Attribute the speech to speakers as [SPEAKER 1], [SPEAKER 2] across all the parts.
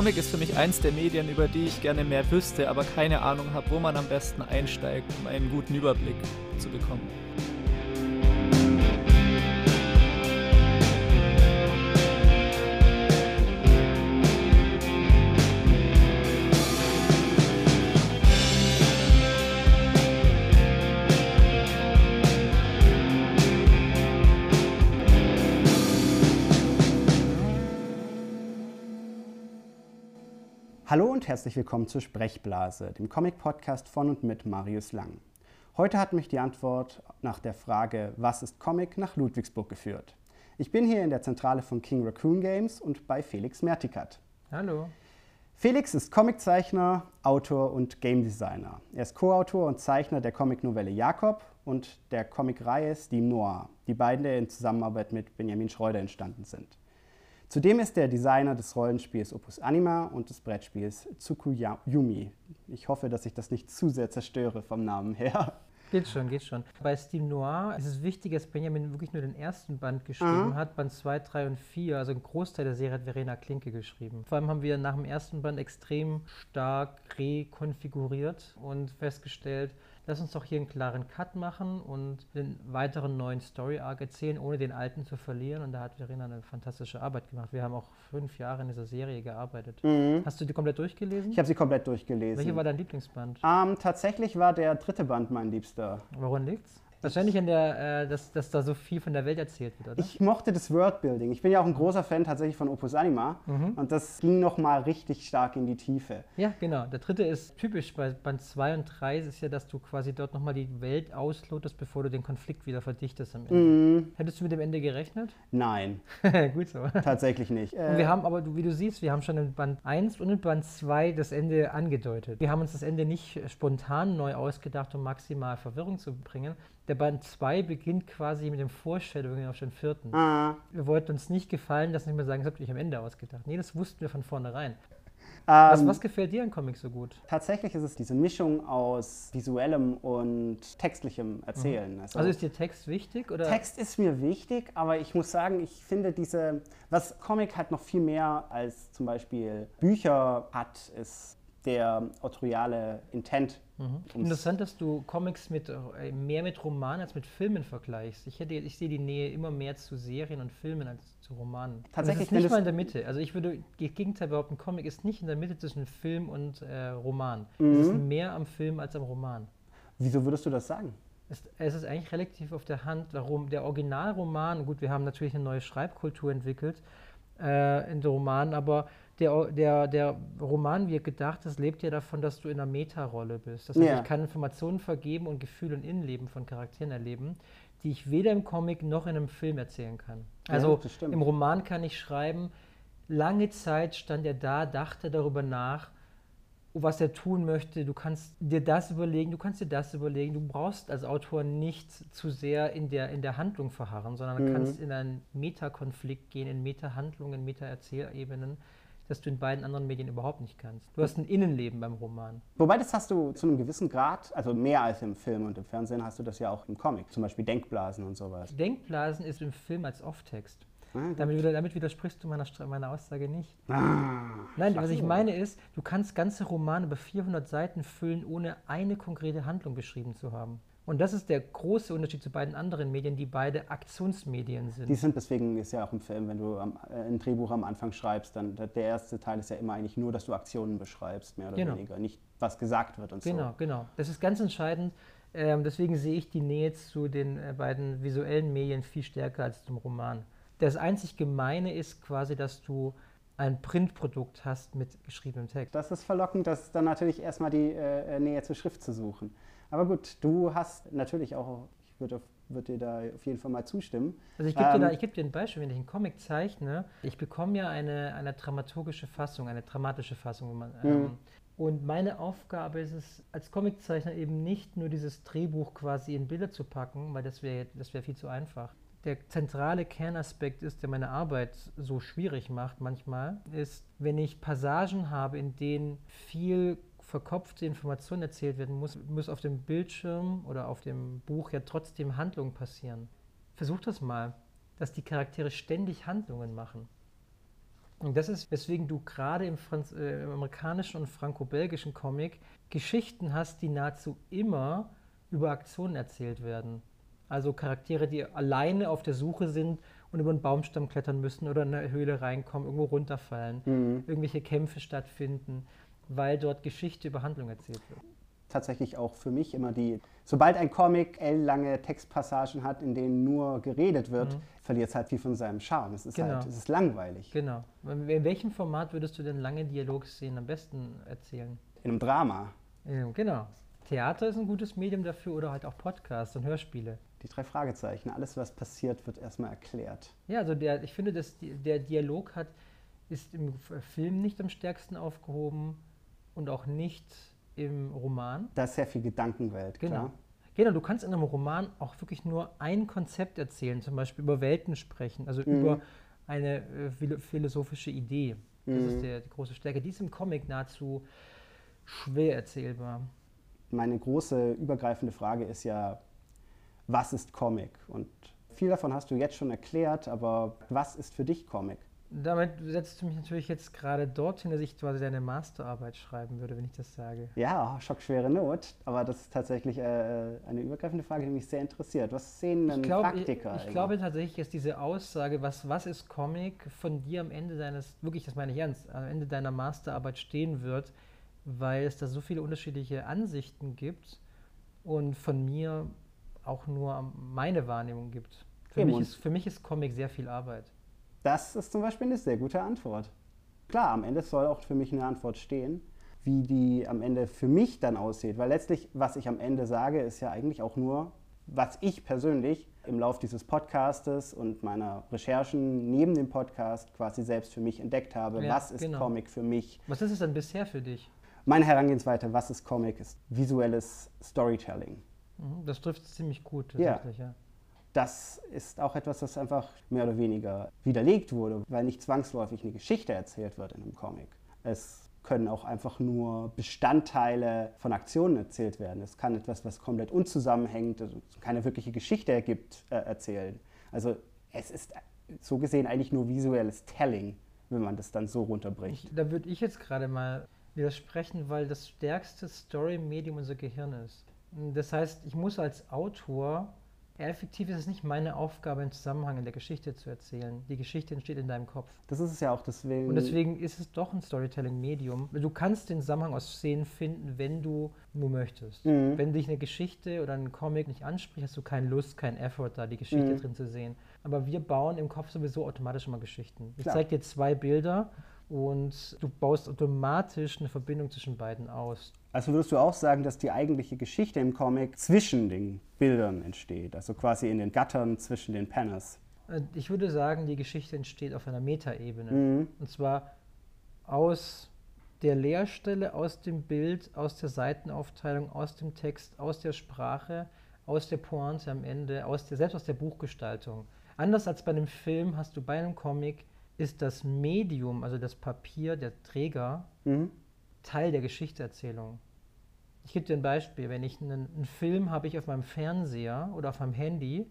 [SPEAKER 1] Comic ist für mich eins der Medien, über die ich gerne mehr wüsste, aber keine Ahnung habe, wo man am besten einsteigt, um einen guten Überblick zu bekommen.
[SPEAKER 2] Hallo und herzlich willkommen zur Sprechblase, dem Comic-Podcast von und mit Marius Lang. Heute hat mich die Antwort nach der Frage, was ist Comic, nach Ludwigsburg geführt. Ich bin hier in der Zentrale von King Raccoon Games und bei Felix Mertikat.
[SPEAKER 1] Hallo.
[SPEAKER 2] Felix ist Comiczeichner, Autor und Game Designer. Er ist Co-Autor und Zeichner der Comicnovelle Jakob und der Comicreihe Steam Noir, die beide in Zusammenarbeit mit Benjamin Schreuder entstanden sind. Zudem ist er Designer des Rollenspiels Opus Anima und des Brettspiels Tsukuyumi. Ich hoffe, dass ich das nicht zu sehr zerstöre vom Namen her.
[SPEAKER 3] Geht schon, geht schon. Bei Steam Noir ist es wichtig, dass Benjamin wirklich nur den ersten Band geschrieben mhm. hat, Band 2, 3 und 4. Also ein Großteil der Serie hat Verena Klinke geschrieben. Vor allem haben wir nach dem ersten Band extrem stark rekonfiguriert und festgestellt, lass uns doch hier einen klaren Cut machen und den weiteren neuen Story-Arc erzählen, ohne den alten zu verlieren. Und da hat Verena eine fantastische Arbeit gemacht. Wir haben auch fünf Jahre in dieser Serie gearbeitet. Mhm. Hast du die komplett durchgelesen?
[SPEAKER 2] Ich habe sie komplett durchgelesen.
[SPEAKER 3] Welcher war dein Lieblingsband?
[SPEAKER 2] Ähm, tatsächlich war der dritte Band mein liebster.
[SPEAKER 3] Woran liegt's? Wahrscheinlich in der, äh, dass, dass da so viel von der Welt erzählt wird, oder?
[SPEAKER 2] Ich mochte das Worldbuilding. Ich bin ja auch ein großer Fan tatsächlich von Opus Anima. Mhm. Und das ging nochmal richtig stark in die Tiefe.
[SPEAKER 3] Ja, genau. Der dritte ist typisch bei Band 2 und 3 ist ja, dass du quasi dort nochmal die Welt auslotest, bevor du den Konflikt wieder verdichtest am Ende. Mhm. Hättest du mit dem Ende gerechnet?
[SPEAKER 2] Nein.
[SPEAKER 3] Gut so.
[SPEAKER 2] Tatsächlich nicht.
[SPEAKER 3] Und wir haben aber, wie du siehst, wir haben schon in Band 1 und in Band 2 das Ende angedeutet. Wir haben uns das Ende nicht spontan neu ausgedacht, um maximal Verwirrung zu bringen, der Band 2 beginnt quasi mit dem Foreshadowing auf den vierten. Ah. Wir wollten uns nicht gefallen, dass nicht mehr sagen, das habt ihr euch am Ende ausgedacht. Nee, das wussten wir von vornherein. Was, ähm, was, gefällt dir an Comics so gut?
[SPEAKER 2] Tatsächlich ist es diese Mischung aus visuellem und textlichem Erzählen.
[SPEAKER 3] Mhm. Also, also, ist dir Text wichtig? Oder?
[SPEAKER 2] Text ist mir wichtig, aber ich muss sagen, ich finde diese, was Comic halt noch viel mehr als zum Beispiel Bücher hat, ist der autoriale Intent.
[SPEAKER 3] Mhm. Interessant, dass du Comics mit, äh, mehr mit Romanen als mit Filmen vergleichst. Ich, hätte, ich sehe die Nähe immer mehr zu Serien und Filmen als zu Romanen.
[SPEAKER 2] Tatsächlich
[SPEAKER 3] also ist nicht mal in der Mitte. Also ich würde das Gegenteil behaupten, Comic ist nicht in der Mitte zwischen Film und äh, Roman. Mhm. Es ist mehr am Film als am Roman.
[SPEAKER 2] Wieso würdest du das sagen?
[SPEAKER 3] Es, es ist eigentlich relativ auf der Hand, warum der Originalroman, gut, wir haben natürlich eine neue Schreibkultur entwickelt äh, in den Romanen, aber der, der, der Roman, wie gedacht ist, lebt ja davon, dass du in einer Meta-Rolle bist. Das heißt, ja. ich kann Informationen vergeben und Gefühle und Innenleben von Charakteren erleben, die ich weder im Comic noch in einem Film erzählen kann. Also ja, im Roman kann ich schreiben, lange Zeit stand er da, dachte darüber nach, was er tun möchte. Du kannst dir das überlegen, du kannst dir das überlegen. Du brauchst als Autor nicht zu sehr in der, in der Handlung verharren, sondern mhm. kannst in einen Meta-Konflikt gehen, in Meta-Handlungen, Meta-Erzählebenen das du in beiden anderen Medien überhaupt nicht kannst. Du hast ein Innenleben beim Roman.
[SPEAKER 2] Wobei das hast du zu einem gewissen Grad, also mehr als im Film und im Fernsehen hast du das ja auch im Comic, zum Beispiel Denkblasen und sowas.
[SPEAKER 3] Denkblasen ist im Film als Off-Text. Ah, damit, damit, widersprichst du meiner, meiner Aussage nicht. Ah, Nein, was ich meine ist, du kannst ganze Romane über 400 Seiten füllen, ohne eine konkrete Handlung beschrieben zu haben. Und das ist der große Unterschied zu beiden anderen Medien, die beide Aktionsmedien sind.
[SPEAKER 2] Die sind, deswegen ist ja auch im Film, wenn du am, äh, ein Drehbuch am Anfang schreibst, dann der erste Teil ist ja immer eigentlich nur, dass du Aktionen beschreibst, mehr oder genau. weniger, nicht was gesagt wird und
[SPEAKER 3] genau, so. Genau, genau. Das ist ganz entscheidend. Ähm, deswegen sehe ich die Nähe zu den äh, beiden visuellen Medien viel stärker als zum Roman. Das einzig Gemeine ist quasi, dass du ein Printprodukt hast mit geschriebenem Text.
[SPEAKER 2] Das ist verlockend, das dann natürlich erstmal die äh, Nähe zur Schrift zu suchen. Aber gut, du hast natürlich auch, ich würde würd dir da auf jeden Fall mal zustimmen.
[SPEAKER 3] Also ich gebe ähm, dir, geb dir ein Beispiel, wenn ich einen Comic zeichne, ich bekomme ja eine, eine dramaturgische Fassung, eine dramatische Fassung. Man, mhm. ähm, und meine Aufgabe ist es, als Comiczeichner eben nicht nur dieses Drehbuch quasi in Bilder zu packen, weil das wäre das wär viel zu einfach. Der zentrale Kernaspekt ist, der meine Arbeit so schwierig macht manchmal, ist, wenn ich Passagen habe, in denen viel verkopfte Information erzählt werden muss, muss auf dem Bildschirm oder auf dem Buch ja trotzdem Handlungen passieren. Versuch das mal, dass die Charaktere ständig Handlungen machen. Und das ist, weswegen du gerade im, Franz äh, im amerikanischen und franco-belgischen Comic Geschichten hast, die nahezu immer über Aktionen erzählt werden. Also Charaktere, die alleine auf der Suche sind und über einen Baumstamm klettern müssen oder in eine Höhle reinkommen, irgendwo runterfallen,
[SPEAKER 2] Mhm.
[SPEAKER 3] irgendwelche Kämpfe stattfinden, weil dort Geschichte über Handlung erzählt wird.
[SPEAKER 2] tatsächlich auch für mich immer die, sobald ein Comic ellenlange Textpassagen hat, in denen nur geredet wird,
[SPEAKER 3] Mhm.
[SPEAKER 2] verliert es halt viel von seinem Charme. Es ist
[SPEAKER 3] Genau.
[SPEAKER 2] halt, es ist langweilig.
[SPEAKER 3] Genau. In welchem Format würdest du denn lange Dialogszenen am besten erzählen?
[SPEAKER 2] In einem Drama.
[SPEAKER 3] Genau. Theater ist ein gutes Medium dafür oder halt auch Podcasts und Hörspiele.
[SPEAKER 2] Die drei Fragezeichen. Alles, was passiert, wird erstmal erklärt.
[SPEAKER 3] Ja, also der, ich finde, dass der Dialog hat, ist im Film nicht am stärksten aufgehoben und auch nicht im Roman.
[SPEAKER 2] Da ist sehr viel Gedankenwelt,
[SPEAKER 3] Genau.
[SPEAKER 2] klar.
[SPEAKER 3] Genau, du kannst in einem Roman auch wirklich nur ein Konzept erzählen, zum Beispiel über Welten sprechen, also
[SPEAKER 2] Mhm.
[SPEAKER 3] über eine äh, philo- philosophische Idee. Das
[SPEAKER 2] Mhm.
[SPEAKER 3] ist der, die große Stärke. Die ist im Comic nahezu schwer erzählbar.
[SPEAKER 2] Meine große übergreifende Frage ist ja, was ist Comic? Und viel davon hast du jetzt schon erklärt, aber was ist für dich Comic?
[SPEAKER 3] Damit setzt du mich natürlich jetzt gerade dorthin, dass ich quasi deine Masterarbeit schreiben würde, wenn ich das sage.
[SPEAKER 2] Ja, schockschwere Not, aber das ist tatsächlich äh, eine übergreifende Frage, die mich sehr interessiert. Was sehen denn
[SPEAKER 3] Ich, glaub, ich,
[SPEAKER 2] Praktiker?
[SPEAKER 3] ich
[SPEAKER 2] immer?
[SPEAKER 3] glaube tatsächlich, dass diese Aussage, was, was ist Comic, von dir am Ende deines, wirklich, das meine ich ernst, am Ende deiner Masterarbeit stehen wird, weil es da so viele unterschiedliche Ansichten gibt und von mir auch nur meine Wahrnehmung gibt. Für,
[SPEAKER 2] Eben,
[SPEAKER 3] mich ist, für mich ist Comic sehr viel Arbeit.
[SPEAKER 2] Das ist zum Beispiel eine sehr gute Antwort. Klar, am Ende soll auch für mich eine Antwort stehen, wie die am Ende für mich dann aussieht. Weil letztlich, was ich am Ende sage, ist ja eigentlich auch nur, was ich persönlich im Lauf dieses Podcastes und meiner Recherchen neben dem Podcast quasi selbst für mich entdeckt habe.
[SPEAKER 3] Ja,
[SPEAKER 2] was ist
[SPEAKER 3] genau.
[SPEAKER 2] Comic für mich?
[SPEAKER 3] Was ist es denn bisher für dich?
[SPEAKER 2] Meine Herangehensweise, was ist Comic, ist visuelles Storytelling.
[SPEAKER 3] Mhm, Das trifft es ziemlich gut,
[SPEAKER 2] Ja.
[SPEAKER 3] tatsächlich, ja.
[SPEAKER 2] Das ist auch etwas, das einfach mehr oder weniger widerlegt wurde, weil nicht zwangsläufig eine Geschichte erzählt wird in einem Comic. Es können auch einfach nur Bestandteile von Aktionen erzählt werden. Es kann etwas, was komplett unzusammenhängt, also keine wirkliche Geschichte ergibt, äh, erzählen. Also es ist so gesehen eigentlich nur visuelles Telling, wenn man das dann so runterbricht.
[SPEAKER 3] Ich, da würde ich jetzt gerade mal widersprechen, weil das stärkste Story-Medium unser Gehirn ist. Das heißt, ich muss als Autor, effektiv ist es nicht meine Aufgabe, einen Zusammenhang in der Geschichte zu erzählen. Die Geschichte entsteht in deinem Kopf.
[SPEAKER 2] Das ist es ja auch deswegen.
[SPEAKER 3] Und deswegen ist es doch ein Storytelling-Medium. Du kannst den Zusammenhang aus Szenen finden, wenn du nur möchtest.
[SPEAKER 2] Mhm.
[SPEAKER 3] Wenn dich eine Geschichte oder ein Comic nicht anspricht, hast du keine Lust, keinen Effort, da die Geschichte
[SPEAKER 2] Mhm.
[SPEAKER 3] drin zu sehen. Aber wir bauen im Kopf sowieso automatisch immer Geschichten. Ich zeige dir zwei Bilder und du baust automatisch eine Verbindung zwischen beiden aus.
[SPEAKER 2] Also würdest du auch sagen, dass die eigentliche Geschichte im Comic zwischen den Bildern entsteht, also quasi in den Gattern zwischen den Panels.
[SPEAKER 3] Äh, Ich würde sagen, die Geschichte entsteht auf einer Metaebene.
[SPEAKER 2] Mhm.
[SPEAKER 3] Und zwar aus der Leerstelle, aus dem Bild, aus der Seitenaufteilung, aus dem Text, aus der Sprache, aus der Pointe am Ende, aus der, selbst aus der Buchgestaltung. Anders als bei einem Film hast du bei einem Comic, ist das Medium, also das Papier, der Träger,
[SPEAKER 2] Mhm.
[SPEAKER 3] Teil der Geschichteerzählung. Ich gebe dir ein Beispiel. Wenn ich einen, einen Film habe ich auf meinem Fernseher oder auf meinem Handy,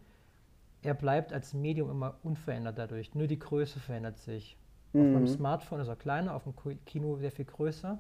[SPEAKER 3] er bleibt als Medium immer unverändert dadurch. Nur die Größe verändert sich. Auf meinem
[SPEAKER 2] Mhm.
[SPEAKER 3] Smartphone ist er kleiner, auf dem Kino sehr viel größer.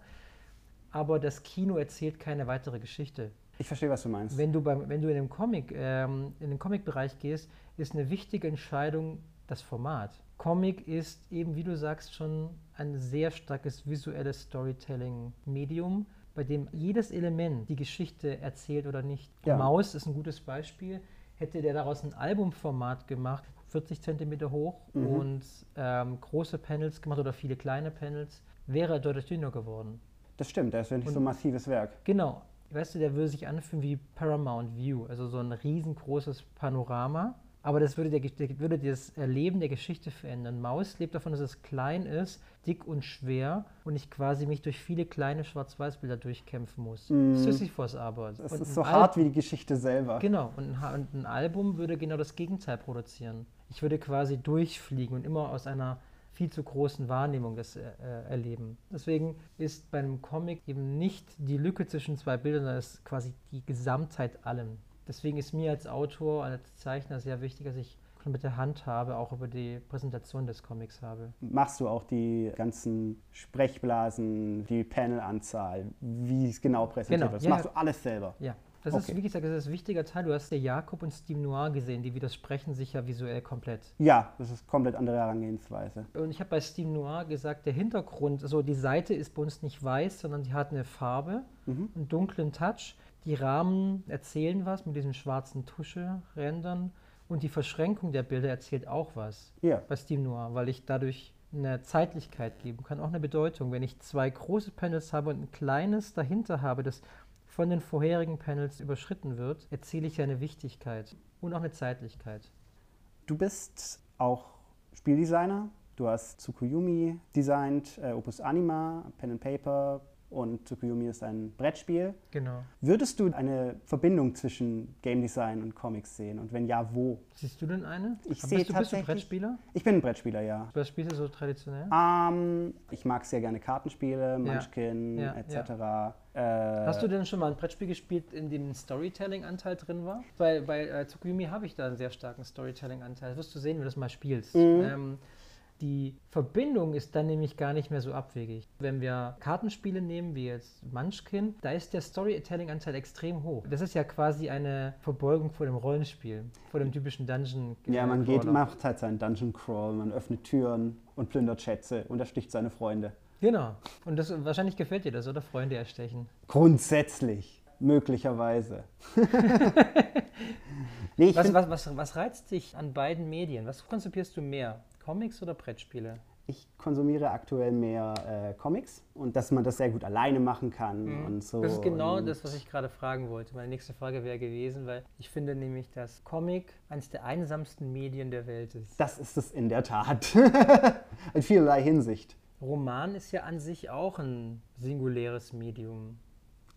[SPEAKER 3] Aber das Kino erzählt keine weitere Geschichte.
[SPEAKER 2] Ich verstehe, was du meinst.
[SPEAKER 3] Wenn du, beim, wenn du in den Comic, ähm, in den Comic-Bereich gehst, ist eine wichtige Entscheidung das Format. Comic ist eben, wie du sagst, schon ein sehr starkes visuelles Storytelling-Medium, bei dem jedes Element die Geschichte erzählt oder nicht.
[SPEAKER 2] Ja.
[SPEAKER 3] Maus ist ein gutes Beispiel. Hätte der daraus ein Albumformat gemacht, 40 Zentimeter hoch
[SPEAKER 2] Mhm.
[SPEAKER 3] und ähm, große Panels gemacht oder viele kleine Panels, wäre er deutlich dünner geworden.
[SPEAKER 2] das stimmt, das ist ja nicht
[SPEAKER 3] Und-
[SPEAKER 2] so ein massives Werk.
[SPEAKER 3] Genau. Weißt du, der würde sich anfühlen wie Paramount View, also so ein riesengroßes Panorama. Aber das würde, der, würde das Erleben der Geschichte verändern. Maus lebt davon, dass es klein ist, dick und schwer und ich quasi mich durch viele kleine Schwarz-Weiß-Bilder durchkämpfen muss.
[SPEAKER 2] Mhm.
[SPEAKER 3] Sisyphos-Arbeit.
[SPEAKER 2] Das
[SPEAKER 3] Und
[SPEAKER 2] ist so
[SPEAKER 3] Al-
[SPEAKER 2] hart wie die Geschichte selber.
[SPEAKER 3] Genau, und ein, und ein Album würde genau das Gegenteil produzieren. Ich würde quasi durchfliegen und immer aus einer viel zu großen Wahrnehmung das äh, äh, erleben. Deswegen ist bei einem Comic eben nicht die Lücke zwischen zwei Bildern, sondern es ist quasi die Gesamtheit allem. Deswegen ist mir als Autor, als Zeichner sehr wichtig, dass ich komplette Handhabe auch über die Präsentation des Comics habe.
[SPEAKER 2] Machst du auch die ganzen Sprechblasen, die Panelanzahl, wie es genau präsentiert
[SPEAKER 3] Genau,
[SPEAKER 2] wird? Das
[SPEAKER 3] ja,
[SPEAKER 2] machst du alles selber.
[SPEAKER 3] Ja, das
[SPEAKER 2] Okay.
[SPEAKER 3] ist, wie gesagt, das ist ein wichtiger Teil. Du hast ja Jakob und Steve Noir gesehen, die widersprechen sich ja visuell komplett.
[SPEAKER 2] Ja, das ist komplett andere Herangehensweise.
[SPEAKER 3] Und ich habe bei Steve Noir gesagt, der Hintergrund, also die Seite ist bei uns nicht weiß, sondern die hat eine Farbe,
[SPEAKER 2] Mhm.
[SPEAKER 3] einen dunklen Touch. Die Rahmen erzählen was mit diesen schwarzen Tuscherändern und die Verschränkung der Bilder erzählt auch was
[SPEAKER 2] Ja,
[SPEAKER 3] bei Steve Noir, weil ich dadurch eine Zeitlichkeit geben kann, auch eine Bedeutung. Wenn ich zwei große Panels habe und ein kleines dahinter habe, das von den vorherigen Panels überschritten wird, erzähle ich ja eine Wichtigkeit und auch eine Zeitlichkeit.
[SPEAKER 2] du bist auch Spieldesigner. Du hast Tsukuyomi designt, äh, Opus Anima, Pen and Paper und Tsukuyomi ist ein Brettspiel.
[SPEAKER 3] Genau.
[SPEAKER 2] Würdest du eine Verbindung zwischen Game Design und Comics sehen? Und wenn ja, wo?
[SPEAKER 3] Siehst du denn eine?
[SPEAKER 2] Ich sehe
[SPEAKER 3] du, bist du
[SPEAKER 2] tatsächlich-
[SPEAKER 3] Brettspieler?
[SPEAKER 2] Ich bin ein Brettspieler, ja.
[SPEAKER 3] Was spielst du so traditionell?
[SPEAKER 2] Ähm, ich mag sehr gerne Kartenspiele, Munchkin
[SPEAKER 3] ja,
[SPEAKER 2] etc. Äh,
[SPEAKER 3] Hast du denn schon mal ein Brettspiel gespielt, in dem ein Storytelling-Anteil drin war? Bei, bei äh, Tsukuyomi habe ich da einen sehr starken Storytelling-Anteil. Das wirst du sehen, wenn du das mal spielst.
[SPEAKER 2] Mhm.
[SPEAKER 3] Ähm, die Verbindung ist dann nämlich gar nicht mehr so abwegig. Wenn wir Kartenspiele nehmen, wie jetzt Munchkin, da ist der Storytelling-Anteil extrem hoch. Das ist ja quasi eine Verbeugung vor dem Rollenspiel, vor dem typischen Dungeon.
[SPEAKER 2] ja, man
[SPEAKER 3] äh,
[SPEAKER 2] geht, macht halt seinen Dungeon Crawl, man öffnet Türen und plündert Schätze und ersticht seine Freunde.
[SPEAKER 3] Genau. Und das, wahrscheinlich gefällt dir das, oder? Freunde erstechen.
[SPEAKER 2] Grundsätzlich, möglicherweise. nee,
[SPEAKER 3] Was, was, was, was reizt dich an beiden Medien? Was konzipierst du mehr? Comics oder Brettspiele?
[SPEAKER 2] ich konsumiere aktuell mehr äh, Comics und dass man das sehr gut alleine machen kann und so.
[SPEAKER 3] Mhm. Das ist genau das, was ich gerade fragen wollte. Meine nächste Frage wäre gewesen, weil ich finde nämlich, dass Comic eines der einsamsten Medien der Welt ist.
[SPEAKER 2] Das ist es in der Tat. in vielerlei Hinsicht.
[SPEAKER 3] Roman ist ja an sich auch ein singuläres Medium.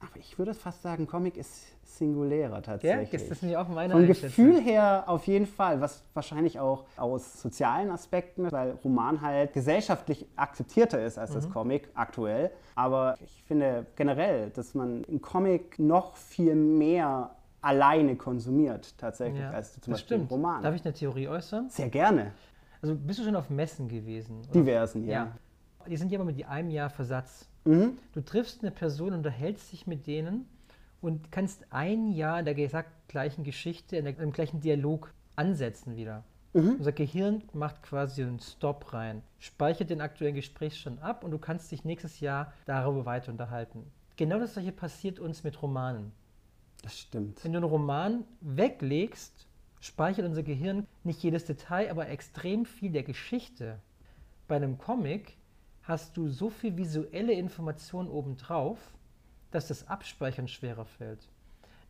[SPEAKER 2] Aber ich würde fast sagen, Comic ist singulärer
[SPEAKER 3] Ja,
[SPEAKER 2] tatsächlich.
[SPEAKER 3] ist das nicht auch meine
[SPEAKER 2] Vom? Gefühl her auf jeden Fall, was wahrscheinlich auch aus sozialen Aspekten, weil Roman halt gesellschaftlich akzeptierter ist als
[SPEAKER 3] Mhm.
[SPEAKER 2] das Comic aktuell. Aber ich finde generell, dass man im Comic noch viel mehr alleine konsumiert tatsächlich
[SPEAKER 3] Ja,
[SPEAKER 2] als zum Beispiel im
[SPEAKER 3] stimmt.
[SPEAKER 2] Roman.
[SPEAKER 3] Darf ich eine Theorie äußern?
[SPEAKER 2] Sehr gerne.
[SPEAKER 3] Also bist du schon auf Messen gewesen? oder?
[SPEAKER 2] Diversen, ja.
[SPEAKER 3] Die sind ja immer mit einem Jahr Versatz.
[SPEAKER 2] Mhm.
[SPEAKER 3] Du triffst eine Person, unterhältst dich mit denen und kannst ein Jahr in der gesagt gleichen Geschichte, in der, im gleichen Dialog ansetzen wieder. Unser Gehirn macht quasi einen Stop rein, speichert den aktuellen Gesprächsstand ab und du kannst dich nächstes Jahr darüber weiter unterhalten. Genau das gleiche passiert uns mit Romanen.
[SPEAKER 2] Das stimmt.
[SPEAKER 3] Wenn du einen Roman weglegst, speichert unser Gehirn nicht jedes Detail, aber extrem viel der Geschichte. Bei einem Comic hast du so viel visuelle Information obendrauf, dass das Abspeichern schwerer fällt.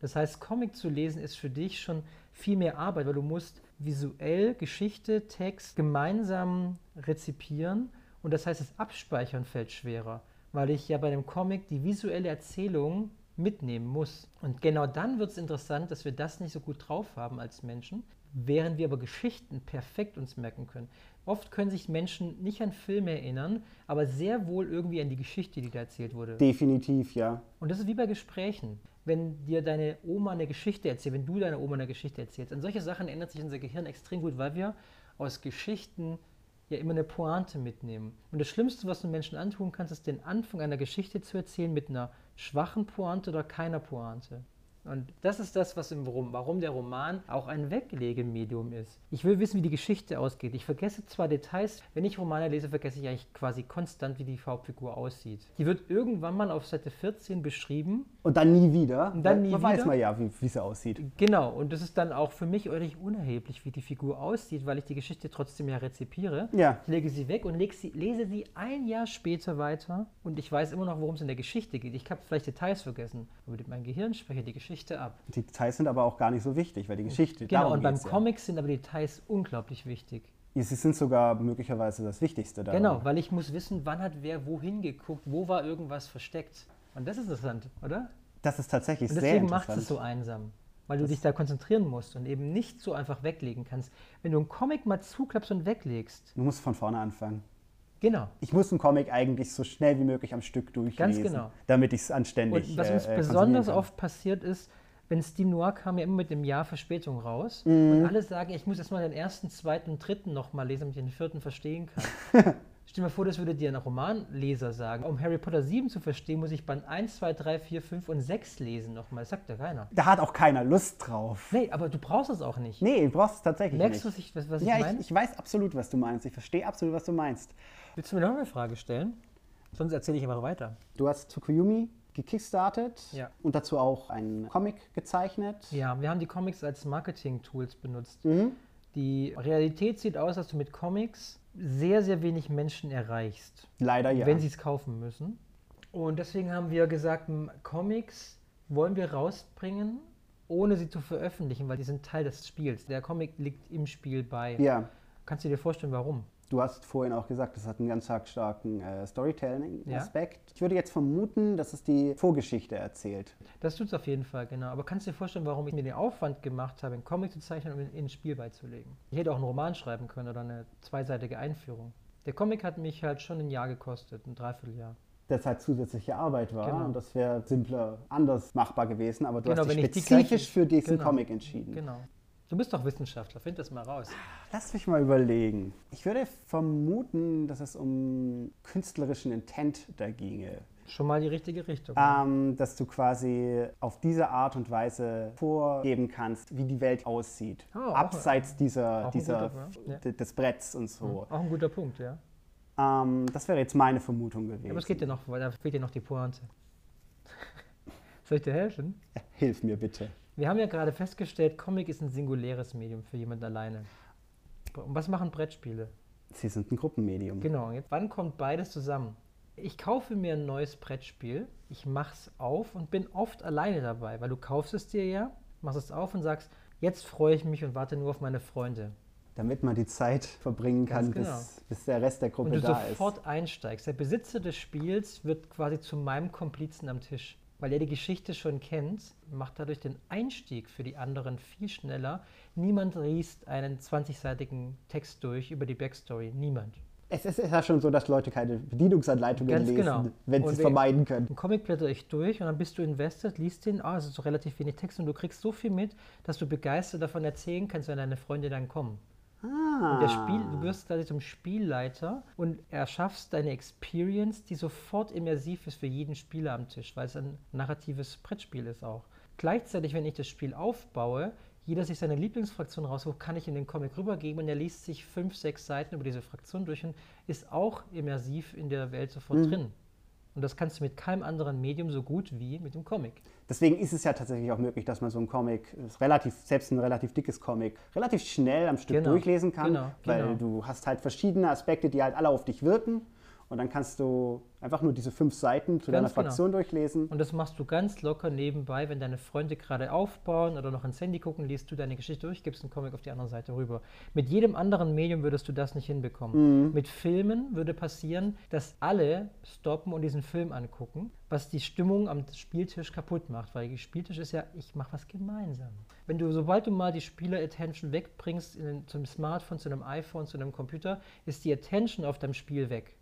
[SPEAKER 3] Das heißt, Comic zu lesen ist für dich schon viel mehr Arbeit, weil du musst visuell Geschichte, Text gemeinsam rezipieren und das heißt, das Abspeichern fällt schwerer, weil ich ja bei einem Comic die visuelle Erzählung mitnehmen muss. Und genau dann wird es interessant, dass wir das nicht so gut drauf haben als Menschen, während wir aber Geschichten perfekt uns merken können. Oft können sich Menschen nicht an Filme erinnern, aber sehr wohl irgendwie an die Geschichte, die da erzählt wurde.
[SPEAKER 2] Definitiv, ja.
[SPEAKER 3] Und das ist wie bei Gesprächen. Wenn dir deine Oma eine Geschichte erzählt, wenn du deiner Oma eine Geschichte erzählst, an solche Sachen erinnert sich unser Gehirn extrem gut, weil wir aus Geschichten ja immer eine Pointe mitnehmen. Und das Schlimmste, was du Menschen antun kannst, ist den Anfang einer Geschichte zu erzählen mit einer schwachen Pointe oder keiner Pointe. Und das ist das, was im Rom, warum der Roman auch ein Weglegemedium ist. Ich will wissen, wie die Geschichte ausgeht. Ich vergesse zwar Details, wenn ich Romane lese, vergesse ich eigentlich quasi konstant, wie die Hauptfigur aussieht. Die wird irgendwann mal auf Seite 14 beschrieben.
[SPEAKER 2] Und dann nie wieder.
[SPEAKER 3] Und dann nie
[SPEAKER 2] man
[SPEAKER 3] wieder?
[SPEAKER 2] weiß man ja, wie wie es aussieht.
[SPEAKER 3] Genau, und das ist dann auch für mich eigentlich unerheblich, wie die Figur aussieht, weil ich die Geschichte trotzdem ja rezipiere.
[SPEAKER 2] Ja.
[SPEAKER 3] Ich lege sie weg und sie, lese sie ein Jahr später weiter und ich weiß immer noch, worum es in der Geschichte geht. Ich habe vielleicht Details vergessen, aber mein Gehirn speichert die Geschichte ab.
[SPEAKER 2] Die Details sind aber auch gar nicht so wichtig, weil die Geschichte,
[SPEAKER 3] Genau, und beim
[SPEAKER 2] ja.
[SPEAKER 3] Comic sind aber Details unglaublich wichtig.
[SPEAKER 2] Sie sind sogar möglicherweise das Wichtigste daran.
[SPEAKER 3] Genau, weil ich muss wissen, wann hat wer wohin geguckt, wo war irgendwas versteckt. Und das ist interessant, oder?
[SPEAKER 2] Das ist tatsächlich
[SPEAKER 3] Und
[SPEAKER 2] sehr
[SPEAKER 3] deswegen macht
[SPEAKER 2] interessant.
[SPEAKER 3] es so einsam, weil du dich da konzentrieren musst und eben nicht so einfach weglegen kannst. Wenn du einen Comic mal zuklappst und weglegst,
[SPEAKER 2] Du musst von vorne anfangen.
[SPEAKER 3] Genau.
[SPEAKER 2] Ich muss einen Comic eigentlich so schnell wie möglich am Stück durchlesen,
[SPEAKER 3] genau.
[SPEAKER 2] damit ich es anständig
[SPEAKER 3] Und was uns
[SPEAKER 2] äh, äh,
[SPEAKER 3] besonders oft passiert ist, Wenn Steam Noir kam ja immer mit einem Jahr Verspätung raus
[SPEAKER 2] Mhm.
[SPEAKER 3] und alle sagen, ich muss erstmal den ersten, zweiten und dritten nochmal lesen, damit ich den vierten verstehen kann. Stell dir mal vor, das würde dir ein Romanleser sagen. Um Harry Potter 7 zu verstehen, muss ich Band 1, 2, 3, 4, 5 und 6 lesen nochmal. Das sagt ja keiner.
[SPEAKER 2] Da hat auch keiner Lust drauf.
[SPEAKER 3] Nee, aber du brauchst es auch nicht.
[SPEAKER 2] Nee, du brauchst es tatsächlich
[SPEAKER 3] Merkst du,
[SPEAKER 2] nicht.
[SPEAKER 3] was ich, was, was
[SPEAKER 2] ja,
[SPEAKER 3] ich meine?
[SPEAKER 2] ich, ich weiß absolut, was du meinst. Ich verstehe absolut, was du meinst.
[SPEAKER 3] Willst du mir noch eine Frage stellen? Sonst erzähle ich einfach weiter.
[SPEAKER 2] Du hast Tsukuyomi gekickstartet
[SPEAKER 3] Ja.
[SPEAKER 2] und dazu auch einen Comic gezeichnet.
[SPEAKER 3] Ja, wir haben die Comics als Marketing-Tools benutzt.
[SPEAKER 2] Mhm.
[SPEAKER 3] Die Realität sieht aus, dass du mit Comics sehr, sehr wenig Menschen erreichst,
[SPEAKER 2] Leider ja.
[SPEAKER 3] wenn sie es kaufen müssen. Und deswegen haben wir gesagt, Comics wollen wir rausbringen, ohne sie zu veröffentlichen, weil die sind Teil des Spiels. Der Comic liegt im Spiel bei.
[SPEAKER 2] ja,
[SPEAKER 3] Kannst du dir vorstellen, warum?
[SPEAKER 2] Du hast vorhin auch gesagt, das hat einen ganz stark- starken äh,
[SPEAKER 3] Ja.
[SPEAKER 2] Storytelling-Aspekt. Ich würde jetzt vermuten, dass es die Vorgeschichte erzählt.
[SPEAKER 3] Das tut es auf jeden Fall, genau. Aber kannst du dir vorstellen, warum ich mir den Aufwand gemacht habe, einen Comic zu zeichnen und in, in ein Spiel beizulegen? Ich hätte auch einen Roman schreiben können oder eine zweiseitige Einführung. Der Comic hat mich halt schon ein Jahr gekostet, ein Dreivierteljahr.
[SPEAKER 2] Das halt zusätzliche Arbeit war
[SPEAKER 3] Genau.
[SPEAKER 2] und das wäre simpler anders machbar gewesen, aber du
[SPEAKER 3] Genau,
[SPEAKER 2] hast dich spezifisch
[SPEAKER 3] gleiche-
[SPEAKER 2] für diesen
[SPEAKER 3] genau.
[SPEAKER 2] Comic entschieden.
[SPEAKER 3] Genau. Du bist doch Wissenschaftler, find das mal raus.
[SPEAKER 2] Lass mich mal überlegen. Ich würde vermuten, dass es um künstlerischen Intent da ginge.
[SPEAKER 3] Schon mal die richtige Richtung.
[SPEAKER 2] Ähm, dass du quasi auf diese Art und Weise vorgeben kannst, wie die Welt aussieht.
[SPEAKER 3] Oh, auch-
[SPEAKER 2] Abseits dieser,
[SPEAKER 3] auch ein
[SPEAKER 2] dieser
[SPEAKER 3] guter, ja.
[SPEAKER 2] des Bretts und so.
[SPEAKER 3] Auch ein guter Punkt, ja.
[SPEAKER 2] Ähm, das wäre jetzt meine Vermutung gewesen.
[SPEAKER 3] Aber es geht ja noch, weil da fehlt ja noch die Pointe. Soll ich dir helfen?
[SPEAKER 2] Hilf mir bitte.
[SPEAKER 3] Wir haben ja gerade festgestellt, Comic ist ein singuläres Medium für jemanden alleine. Und was machen Brettspiele?
[SPEAKER 2] Sie sind ein Gruppenmedium.
[SPEAKER 3] Genau, jetzt, wann kommt beides zusammen? Ich kaufe mir ein neues Brettspiel, ich mach's auf und bin oft alleine dabei, weil du kaufst es dir ja, machst es auf und sagst, jetzt freue ich mich und warte nur auf meine Freunde.
[SPEAKER 2] Damit man die Zeit verbringen kann,
[SPEAKER 3] genau.
[SPEAKER 2] bis, bis der Rest der Gruppe
[SPEAKER 3] Und du
[SPEAKER 2] da ist.
[SPEAKER 3] sofort einsteigst. Der Besitzer des Spiels wird quasi zu meinem Komplizen am Tisch. Weil er die Geschichte schon kennt, macht dadurch den Einstieg für die anderen viel schneller. Niemand liest einen 20-seitigen Text durch über die Backstory. Niemand.
[SPEAKER 2] Es ist ja schon so, dass Leute keine Bedienungsanleitungen
[SPEAKER 3] Ganz
[SPEAKER 2] lesen,
[SPEAKER 3] genau.
[SPEAKER 2] wenn sie es vermeiden können.
[SPEAKER 3] Ein Comic blätter ich durch und dann bist du invested, liest den, ah, es ist so relativ wenig Text und du kriegst so viel mit, dass du begeistert davon erzählen kannst, wenn deine Freunde dann kommen.
[SPEAKER 2] Ah.
[SPEAKER 3] Spiel, du wirst quasi zum Spielleiter und erschaffst deine Experience, die sofort immersiv ist für jeden Spieler am Tisch, weil es ein narratives Brettspiel ist auch. Gleichzeitig, wenn ich das Spiel aufbaue, jeder sich seine Lieblingsfraktion raussucht, kann ich in den Comic rübergeben und er liest sich fünf, sechs Seiten über diese Fraktion durch und ist auch immersiv in der Welt sofort drin. Und das kannst du mit keinem anderen Medium so gut wie mit dem Comic.
[SPEAKER 2] Deswegen ist es ja tatsächlich auch möglich, dass man so ein Comic, ist relativ, selbst ein relativ dickes Comic, relativ schnell am Stück
[SPEAKER 3] Genau,
[SPEAKER 2] durchlesen kann,
[SPEAKER 3] genau,
[SPEAKER 2] weil
[SPEAKER 3] genau.
[SPEAKER 2] du hast halt verschiedene Aspekte, die halt alle auf dich wirken und dann kannst du einfach nur diese fünf Seiten zu deiner
[SPEAKER 3] Ganz genau.
[SPEAKER 2] Fraktion durchlesen.
[SPEAKER 3] Und das machst du ganz locker nebenbei, wenn deine Freunde gerade aufbauen oder noch ins Handy gucken, liest du deine Geschichte durch, gibst einen Comic auf die andere Seite rüber. Mit jedem anderen Medium würdest du das nicht hinbekommen. Mit Filmen würde passieren, dass alle stoppen und diesen Film angucken, was die Stimmung am Spieltisch kaputt macht, weil der Spieltisch ist ja, ich mache was gemeinsam. Wenn du, sobald du mal die Spieler-Attention wegbringst in zum Smartphone, zu einem iPhone, zu einem Computer, ist die Attention auf deinem Spiel weg.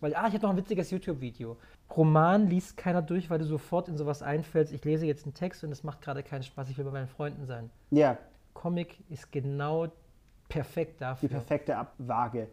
[SPEAKER 3] Weil, ah, ich habe noch ein witziges YouTube-Video. Roman liest keiner durch, weil du sofort in sowas einfällst, ich lese jetzt einen Text und es macht gerade keinen Spaß, ich will bei meinen Freunden sein.
[SPEAKER 2] Ja,
[SPEAKER 3] Comic ist genau perfekt
[SPEAKER 2] die
[SPEAKER 3] dafür.
[SPEAKER 2] perfekte Abwaage.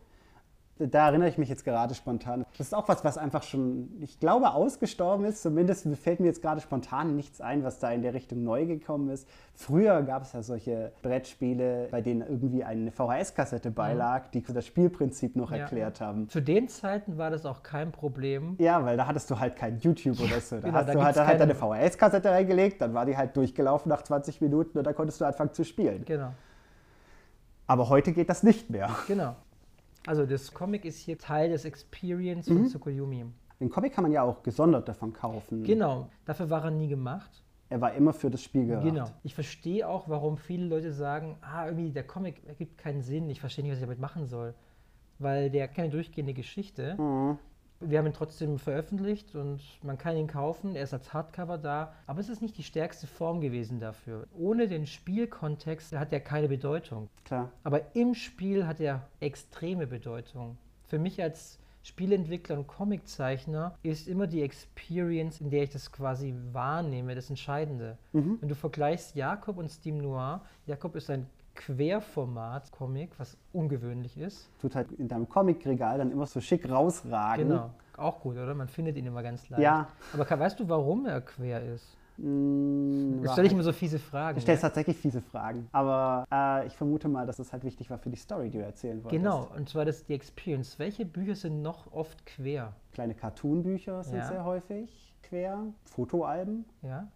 [SPEAKER 2] Da erinnere ich mich jetzt gerade spontan. Das ist auch was, was einfach schon, ich glaube, ausgestorben ist. Zumindest fällt mir jetzt gerade spontan nichts ein, was da in der Richtung neu gekommen ist. Früher gab es ja solche Brettspiele, bei denen irgendwie eine VHS-Kassette beilag, die das Spielprinzip noch
[SPEAKER 3] Ja.
[SPEAKER 2] erklärt haben.
[SPEAKER 3] Zu den Zeiten war das auch kein Problem.
[SPEAKER 2] Ja, weil da hattest du halt kein YouTube oder so. Da
[SPEAKER 3] genau,
[SPEAKER 2] hast
[SPEAKER 3] da
[SPEAKER 2] du halt, da halt deine VHS-Kassette reingelegt, dann war die halt durchgelaufen nach 20 Minuten und dann konntest du anfangen zu spielen.
[SPEAKER 3] Genau,
[SPEAKER 2] Aber heute geht das nicht mehr.
[SPEAKER 3] genau. Also das Comic ist hier Teil des Experience
[SPEAKER 2] Mhm.
[SPEAKER 3] von Tsukuyomi.
[SPEAKER 2] Den Comic kann man ja auch gesondert davon kaufen.
[SPEAKER 3] Genau, dafür war er nie gemacht.
[SPEAKER 2] Er war immer für das Spiel gedacht.
[SPEAKER 3] Genau. Ich verstehe auch, warum viele Leute sagen, ah, irgendwie der Comic ergibt keinen Sinn, ich verstehe nicht, was ich damit machen soll. Weil der hat keine durchgehende Geschichte.
[SPEAKER 2] Mhm.
[SPEAKER 3] Wir haben ihn trotzdem veröffentlicht und man kann ihn kaufen. Er ist als Hardcover da. Aber es ist nicht die stärkste Form gewesen dafür. Ohne den Spielkontext hat er keine Bedeutung.
[SPEAKER 2] Klar.
[SPEAKER 3] Aber im Spiel hat er extreme Bedeutung. Für mich als Spieleentwickler und Comiczeichner ist immer die Experience, in der ich das quasi wahrnehme, das Entscheidende.
[SPEAKER 2] Mhm.
[SPEAKER 3] Wenn du vergleichst Jakob und Steam Noir, Jakob ist ein Querformat-Comic, was ungewöhnlich ist.
[SPEAKER 2] Tut halt in deinem Comicregal dann immer so schick rausragen.
[SPEAKER 3] Genau. Auch gut, oder? Man findet ihn immer ganz leicht.
[SPEAKER 2] Ja.
[SPEAKER 3] Aber weißt du, warum er quer ist?
[SPEAKER 2] Mm,
[SPEAKER 3] Jetzt stelle ich immer so fiese Fragen.
[SPEAKER 2] Du stellst tatsächlich fiese Fragen. Aber äh, ich vermute mal, dass es halt wichtig war für die Story, die du erzählen wolltest.
[SPEAKER 3] Genau, und zwar das die Experience. Welche Bücher sind noch oft quer?
[SPEAKER 2] Kleine Cartoon-Bücher sind
[SPEAKER 3] Ja.
[SPEAKER 2] sehr häufig quer. Fotoalben.
[SPEAKER 3] Ja?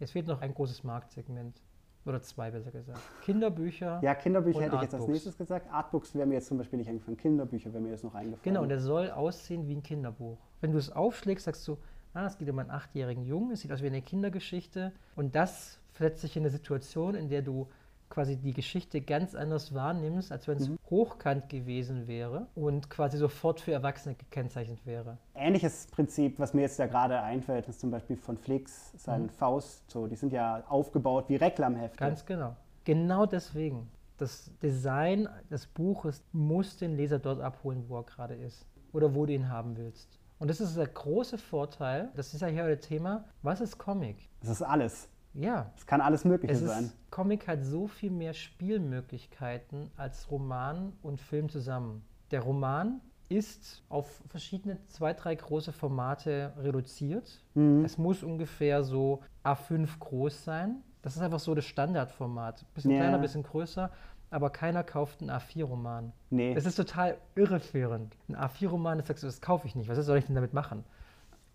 [SPEAKER 3] Es fehlt noch ein großes Marktsegment. Oder zwei, besser gesagt. Kinderbücher.
[SPEAKER 2] Ja, Kinderbücher hätte ich jetzt als nächstes gesagt. Artbooks wäre mir jetzt zum Beispiel nicht eingefallen. Kinderbücher wäre mir jetzt noch eingefallen.
[SPEAKER 3] Genau, und der soll aussehen wie ein Kinderbuch. Wenn du es aufschlägst, sagst du, ah, es geht um einen achtjährigen Jungen, es sieht aus wie eine Kindergeschichte. Und das versetzt sich in eine Situation, in der du quasi die Geschichte ganz anders wahrnimmst, als wenn es
[SPEAKER 2] Mhm.
[SPEAKER 3] hochkant gewesen wäre und quasi sofort für Erwachsene gekennzeichnet wäre.
[SPEAKER 2] Ähnliches Prinzip, was mir jetzt da gerade einfällt, ist zum Beispiel von Flix, sein
[SPEAKER 3] Mhm.
[SPEAKER 2] Faust. So, die sind ja aufgebaut wie Reklamhefte.
[SPEAKER 3] Ganz genau. Genau deswegen. Das Design des Buches muss den Leser dort abholen, wo er gerade ist. Oder wo du ihn haben willst. Und das ist der große Vorteil, das ist ja hier heute Thema, was ist Comic?
[SPEAKER 2] Das ist alles.
[SPEAKER 3] Ja,
[SPEAKER 2] Es kann alles Mögliche
[SPEAKER 3] es
[SPEAKER 2] sein.
[SPEAKER 3] ist, Comic hat so viel mehr Spielmöglichkeiten als Roman und Film zusammen. Der Roman ist auf verschiedene zwei, drei große Formate reduziert.
[SPEAKER 2] Mhm.
[SPEAKER 3] Es muss ungefähr so A5 groß sein. Das ist einfach so das Standardformat. Bisschen
[SPEAKER 2] Ja.
[SPEAKER 3] kleiner, bisschen größer, aber keiner kauft einen A4-Roman.
[SPEAKER 2] Nee.
[SPEAKER 3] Das ist total irreführend. Ein A4-Roman, das sagst du, das kaufe ich nicht. Was soll ich denn damit machen?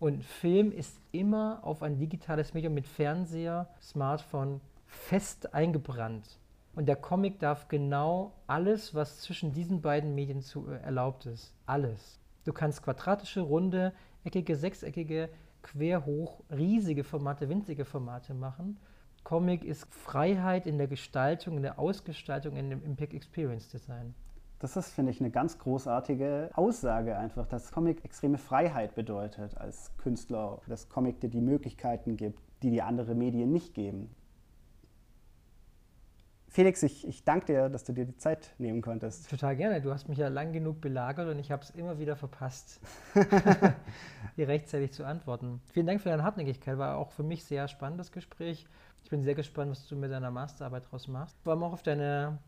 [SPEAKER 3] Und Film ist immer auf ein digitales Medium mit Fernseher, Smartphone fest eingebrannt. Und der Comic darf genau alles, was zwischen diesen beiden Medien zu, äh, erlaubt ist. Alles. Du kannst quadratische, runde, eckige, sechseckige, quer hoch, riesige Formate, winzige Formate machen. Comic ist Freiheit in der Gestaltung, in der Ausgestaltung, in dem Impact Experience Design.
[SPEAKER 2] Das ist, finde ich, eine ganz großartige Aussage einfach, dass Comic extreme Freiheit bedeutet als Künstler, dass Comic dir die Möglichkeiten gibt, die die andere Medien nicht geben. Felix, ich, ich danke dir, dass du dir die Zeit nehmen konntest.
[SPEAKER 3] Total gerne. Du hast mich ja lang genug belagert und ich habe es immer wieder verpasst, hier rechtzeitig zu antworten. Vielen Dank für deine Hartnäckigkeit. War auch für mich sehr spannendes Gespräch. Ich bin sehr gespannt, was du mit deiner Masterarbeit draus machst. Vor allem auch auf deine,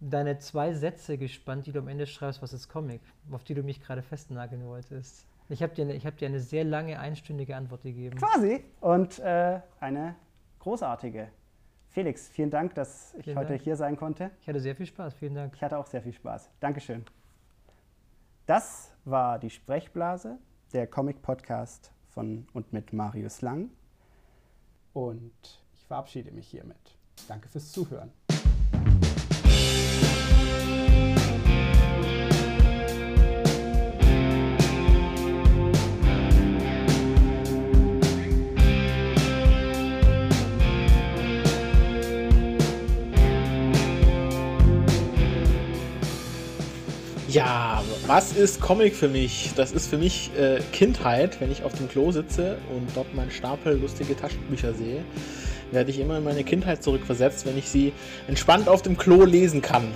[SPEAKER 3] deine zwei Sätze gespannt, die du am Ende schreibst, was ist Comic, auf die du mich gerade festnageln wolltest. Ich habe dir, eine- ich hab dir eine sehr lange, einstündige Antwort gegeben.
[SPEAKER 2] Quasi. Und äh, eine großartige. Felix, vielen Dank, dass ich
[SPEAKER 3] Vielen
[SPEAKER 2] heute
[SPEAKER 3] Dank.
[SPEAKER 2] hier sein konnte.
[SPEAKER 3] Ich hatte sehr viel Spaß. Vielen Dank.
[SPEAKER 2] Ich hatte auch sehr viel Spaß. Dankeschön. Das war die Sprechblase, der Comic-Podcast von und mit Marius Lang. Und ich verabschiede mich hiermit. Danke fürs Zuhören.
[SPEAKER 4] Ja, was ist Comic für mich? Das ist für mich äh, Kindheit, wenn ich auf dem Klo sitze und dort meinen Stapel lustige Taschenbücher sehe, werde ich immer in meine Kindheit zurückversetzt, wenn ich sie entspannt auf dem Klo lesen kann.